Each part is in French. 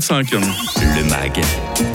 5. Le MAG,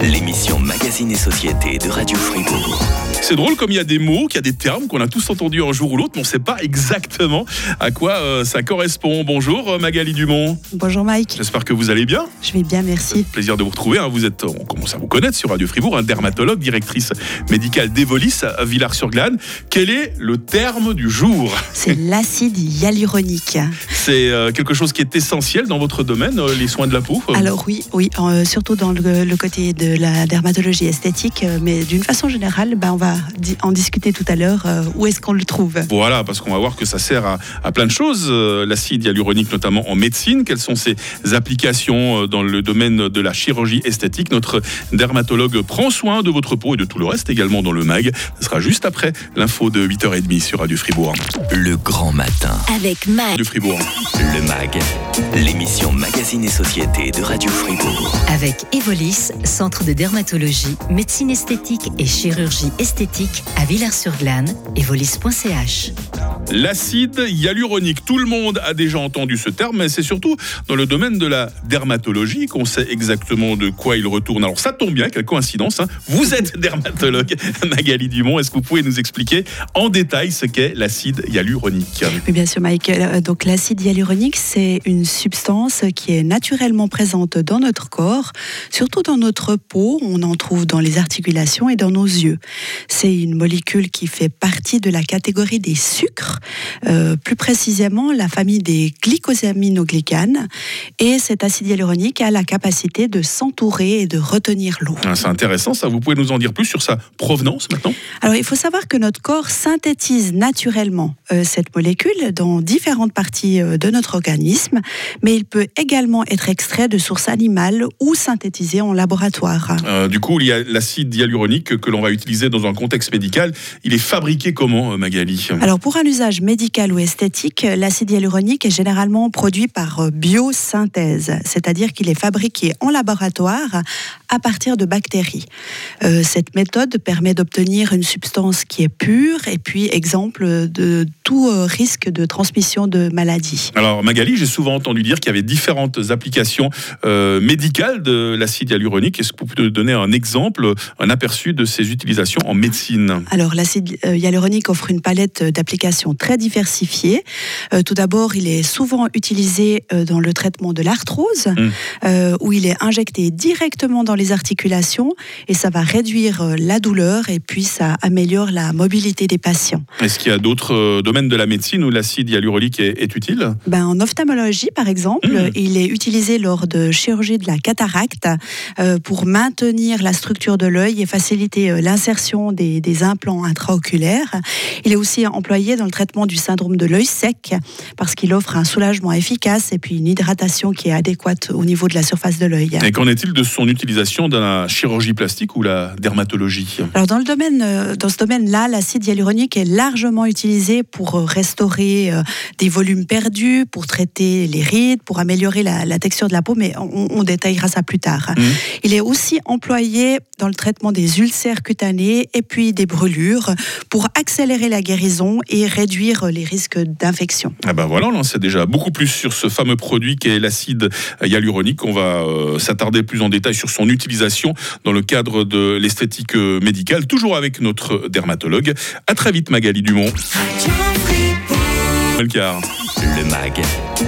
l'émission Magazine et Société de Radio Fribourg. C'est drôle comme il y a des mots, qu'il y a des termes qu'on a tous entendus un jour ou l'autre, mais on ne sait pas exactement à quoi euh, ça correspond. Bonjour euh, Magali Dumont. Bonjour Mike. J'espère que vous allez bien. Je vais bien, merci. Plaisir de vous retrouver. hein. Vous êtes, on commence à vous connaître sur Radio Fribourg, un dermatologue, directrice médicale d'Evolis à Villars-sur-Glane. Quel est le terme du jour? C'est l'acide hyaluronique. C'est euh, quelque chose qui est essentiel dans votre domaine, euh, les soins de la peau. Alors oui, oui, euh, surtout dans le, le côté de la dermatologie esthétique, euh, mais d'une façon générale, bah, on va di- en discuter tout à l'heure. euh, où est-ce qu'on le trouve? Voilà, parce qu'on va voir que ça sert à, à plein de choses, euh, l'acide hyaluronique notamment en médecine. Quelles sont ses applications dans le domaine de la chirurgie esthétique? Notre dermatologue prend soin de votre peau et de tout le reste également dans le MAG. Ce sera juste après l'info de 8h30 sur Radio Fribourg. Le grand matin. Avec Mag, Radio Fribourg. Le MAG, l'émission Magazine et Société de Radio Fribourg. Avec Evolis, centre de dermatologie, médecine esthétique et chirurgie esthétique à Villars-sur-Glane, evolis.ch. L'acide hyaluronique, tout le monde a déjà entendu ce terme, mais c'est surtout dans le domaine de la dermatologie qu'on sait exactement de quoi il retourne. Alors ça tombe bien, quelle coïncidence, hein. vous êtes dermatologue, Magali Dumont, est-ce que vous pouvez nous expliquer en détail ce qu'est l'acide hyaluronique? Oui, bien sûr, Mike. Euh, Donc, l'acide hyaluronique, c'est une substance qui est naturellement présente dans notre corps, surtout dans notre peau. On en trouve dans les articulations et dans nos yeux. C'est une molécule qui fait partie de la catégorie des sucres, euh, plus précisément la famille des glycosaminoglycanes. Et cet acide hyaluronique a la capacité de s'entourer et de retenir l'eau. Ah, C'est intéressant ça, vous pouvez nous en dire plus sur sa provenance maintenant? Alors, il faut savoir que notre corps synthétise naturellement euh, cette molécule dans différentes parties euh, de notre organisme, mais il peut également être extrait de sources animales ou synthétisé en laboratoire. Du coup, il y a l'acide hyaluronique que l'on va utiliser dans un contexte médical. Il est fabriqué comment, Magali? Alors, pour un usage médical ou esthétique, l'acide hyaluronique est généralement produit par euh, biosynthèse, c'est-à-dire qu'il est fabriqué en laboratoire à partir de bactéries. Euh, cette méthode permet d'obtenir une substance qui est pure et puis exemple de tout euh, risque de transmission de maladies. Alors Magali, j'ai souvent entendu dire qu'il y avait différentes applications euh, médicales de l'acide hyaluronique. Est-ce que vous pouvez donner un exemple, un aperçu de ses utilisations en médecine? Alors, l'acide hyaluronique offre une palette d'applications très diversifiée. Euh, tout d'abord, il est souvent utilisé euh, dans le traitement de l'arthrose, Mm. euh, où il est injecté directement dans les articulations et ça va réduire la douleur et puis ça améliore la mobilité des patients. Est-ce qu'il y a d'autres domaines de la médecine où l'acide hyaluronique est, est utile? Ben, en ophtalmologie, par exemple, Mm. il est utilisé lors de chirurgie de la cataracte euh, pour maintenir la structure de l'œil et faciliter l'insertion des, des implants intraoculaires. Il est aussi employé dans le traitement du syndrome de l'œil sec parce qu'il offre un soulagement efficace et puis une hydratation qui est adéquate au niveau de la surface de l'œil. Et qu'en est-il de son utilisation dans la chirurgie plastique ou la dermatologie? Alors dans le domaine, euh, dans ce domaine-là, l'acide hyaluronique est largement utilisé pour euh, restaurer euh, des volumes perdus, pour traiter les rides, pour améliorer la, la texture de la peau, mais on, on détaillera ça plus tard. Mhm. Il est aussi employé dans le traitement des ulcères cutanés et puis des brûlures pour accélérer la guérison et réduire les risques d'infection. Ah ben voilà, on en sait déjà beaucoup plus sur ce fameux produit qu'est l'acide hyaluronique. On va euh, s'attarder plus en détail sur son utilisation dans le cadre de l'esthétique euh, médicale, toujours avec notre dermatologue. À très vite Magali Dumont. Le MAG,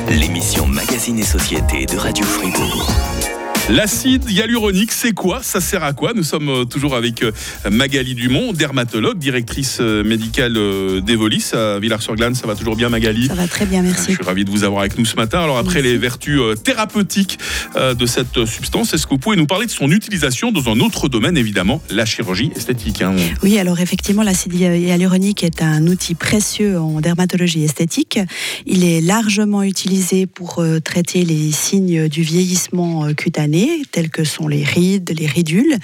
l'émission Magazine et Société de Radio Fribourg. L'acide hyaluronique, c'est quoi? Ça sert à quoi? Nous sommes euh, toujours avec euh, Magali Dumont, dermatologue, directrice euh, médicale d'Evolis à Villars-sur-Glane. Ça va toujours bien Magali? Ça va très bien, Je merci. suis ravi de vous avoir avec nous ce matin. Alors après Merci. les vertus thérapeutiques de cette substance, est-ce que vous pouvez nous parler de son utilisation dans un autre domaine, évidemment, la chirurgie esthétique hein? Oui, alors effectivement, l'acide hyaluronique est un outil précieux en dermatologie esthétique. Il est largement utilisé pour traiter les signes du vieillissement euh, cutané, tels que sont les rides, les ridules,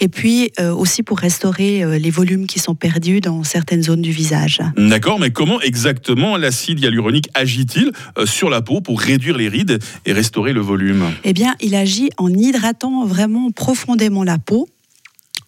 et puis euh, aussi pour restaurer euh, les volumes qui sont perdus dans certaines zones du visage. D'accord, mais comment exactement l'acide hyaluronique agit-il euh, sur la peau pour réduire les rides et restaurer le volume? Eh bien, il agit en hydratant vraiment profondément la peau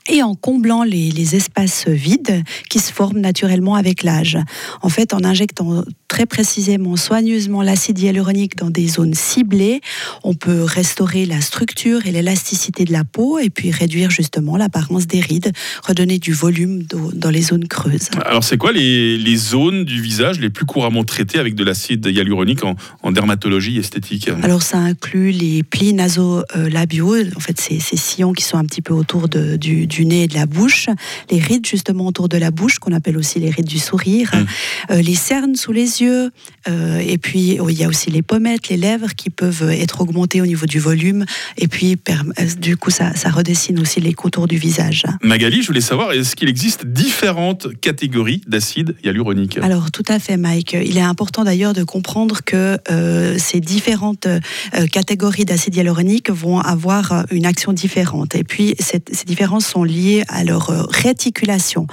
et en comblant les, espaces vides qui se forment naturellement avec l'âge. En fait, en injectant très précisément, soigneusement l'acide hyaluronique dans des zones ciblées, on peut restaurer la structure et l'élasticité de la peau et puis réduire justement l'apparence des rides, redonner du volume dans les zones creuses. Alors c'est quoi les, zones du visage les plus couramment traitées avec de l'acide hyaluronique en, dermatologie esthétique? Alors ça inclut les plis nasolabiaux, en fait ces, ces sillons qui sont un petit peu autour de, du, du nez et de la bouche, les rides justement autour de la bouche, qu'on appelle aussi les rides du sourire, hum. euh, les cernes sous les yeux, euh, et puis oh, il y a aussi les pommettes, les lèvres qui peuvent être augmentées au niveau du volume, et puis euh, du coup ça, ça redessine aussi les contours du visage. Magali, je voulais savoir, est-ce qu'il existe différentes catégories d'acide hyaluronique? Alors tout à fait Mike, il est important d'ailleurs de comprendre que ces différentes catégories d'acide hyaluronique vont avoir une action différente, et puis ces différences sont liées à leur euh, réticulation,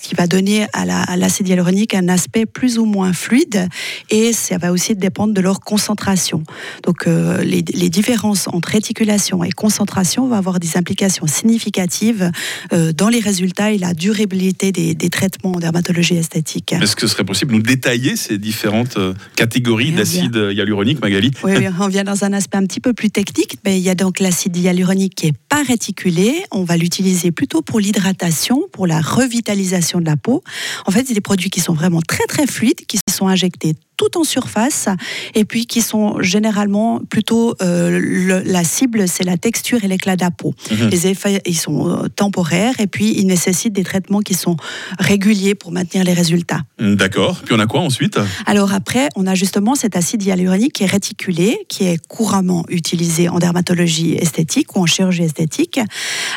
ce qui va donner à l'acide hyaluronique un aspect plus ou moins fluide et ça va aussi dépendre de leur concentration. Donc euh, les, différences entre réticulation et concentration vont avoir des implications significatives euh, dans les résultats et la durabilité des, traitements en dermatologie esthétique. Est-ce que ce serait possible de nous détailler ces différentes catégories d'acide hyaluronique, Magali? Oui, on vient dans un aspect un petit peu plus technique. Mais il y a donc l'acide hyaluronique qui est pas réticulé. On va l'utiliser plutôt pour l'hydratation, pour la revitalisation de la peau. En fait, c'est des produits qui sont vraiment très très fluides, qui sont injectés tout en surface et puis qui sont généralement plutôt euh, la cible, c'est la texture et l'éclat de la peau. Mhm. Les effets, ils sont euh, temporaires et puis ils nécessitent des traitements qui sont réguliers pour maintenir les résultats. D'accord. Puis on a quoi ensuite? Alors après, on a justement cet acide hyaluronique qui est réticulé, qui est couramment utilisé en dermatologie esthétique ou en chirurgie esthétique.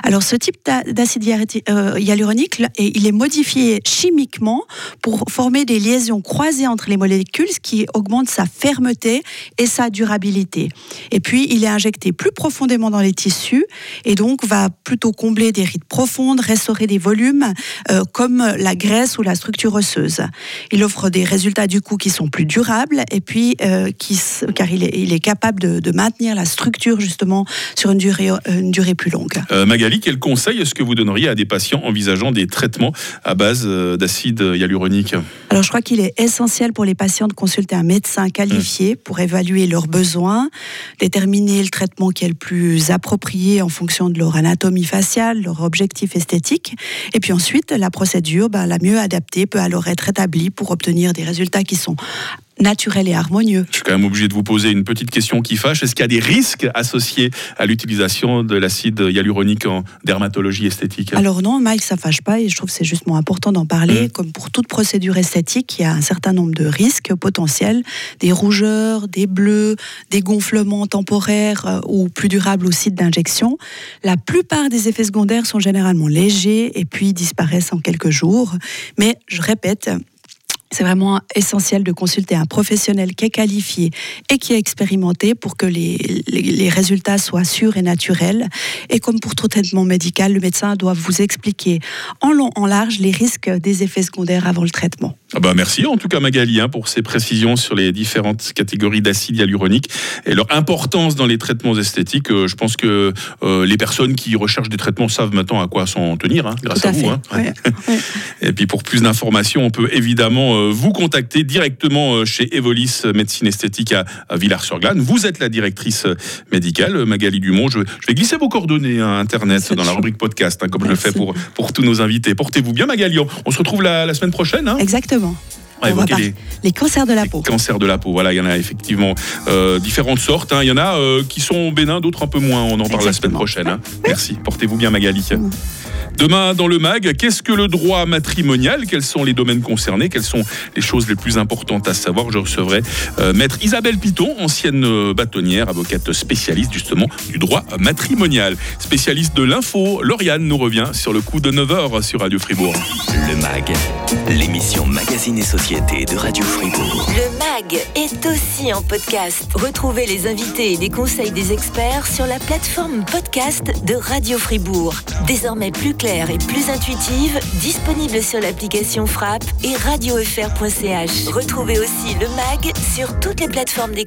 Alors ce type d'acide euh, hyaluronique, il est modifié chimiquement pour former des liaisons croisées entre les molécules qui augmente sa fermeté et sa durabilité. Et puis, il est injecté plus profondément dans les tissus et donc va plutôt combler des rides profondes, restaurer des volumes euh, comme la graisse ou la structure osseuse. Il offre des résultats du coup qui sont plus durables et puis euh, qui, car il est, il est capable de, maintenir la structure justement sur une durée, une durée plus longue. Euh, Magali, quel conseil est-ce que vous donneriez à des patients envisageant des traitements à base d'acide hyaluronique? Alors je crois qu'il est essentiel pour les patients de consulter un médecin qualifié pour évaluer leurs besoins, déterminer le traitement qui est le plus approprié en fonction de leur anatomie faciale, leur objectif esthétique. Et puis ensuite, la procédure ben, la mieux adaptée peut alors être établie pour obtenir des résultats qui sont naturel et harmonieux. Je suis quand même obligé de vous poser une petite question qui fâche. Est-ce qu'il y a des risques associés à l'utilisation de l'acide hyaluronique en dermatologie esthétique? Alors non, Mike, ça fâche pas et je trouve que c'est justement important d'en parler. Mmh. Comme pour toute procédure esthétique, il y a un certain nombre de risques potentiels, des rougeurs, des bleus, des gonflements temporaires euh, ou plus durables au site d'injection. La plupart des effets secondaires sont généralement légers et puis disparaissent en quelques jours. Mais je répète, c'est vraiment essentiel de consulter un professionnel qui est qualifié et qui est expérimenté pour que les, les, résultats soient sûrs et naturels. Et comme pour tout traitement médical, le médecin doit vous expliquer en long, en large les risques des effets secondaires avant le traitement. Ah bah merci en tout cas Magali hein, pour ces précisions sur les différentes catégories d'acide hyaluronique et leur importance dans les traitements esthétiques. Euh, je pense que euh, les personnes qui recherchent des traitements savent maintenant à quoi s'en tenir hein, grâce à, vous. Hein. Et puis pour plus d'informations, on peut évidemment euh, vous contacter directement chez Evolis Médecine Esthétique à, Villars-sur-Glane. Vous êtes la directrice médicale Magali Dumont. Je, vais glisser vos coordonnées à Internet dans la rubrique podcast comme je le fais pour, pour tous nos invités. Portez-vous bien Magali. On, se retrouve la, la semaine prochaine. Exactement. Les, cancers de la peau. Cancers de la peau, voilà, il y en a effectivement euh, différentes sortes. Hein. Il y en a euh, qui sont bénins, d'autres un peu moins. On en parle la semaine prochaine. Hein. Merci. Portez-vous bien, Magali. Demain, dans le MAG, qu'est-ce que le droit matrimonial? Quels sont les domaines concernés? Quelles sont les choses les plus importantes à savoir? Je recevrai euh, maître Isabelle Piton, ancienne euh, bâtonnière, avocate spécialiste justement du droit matrimonial. Spécialiste de l'info, Lauriane nous revient sur le coup de 9h sur Radio Fribourg. Le MAG, l'émission Magazine et Société de Radio Fribourg. Le MAG est aussi en podcast. Retrouvez les invités et les conseils des experts sur la plateforme podcast de Radio Fribourg. Désormais plus claire et plus intuitive, disponible sur l'application Frappe et radiofr.ch. Retrouvez aussi le MAG sur toutes les plateformes d'écoute.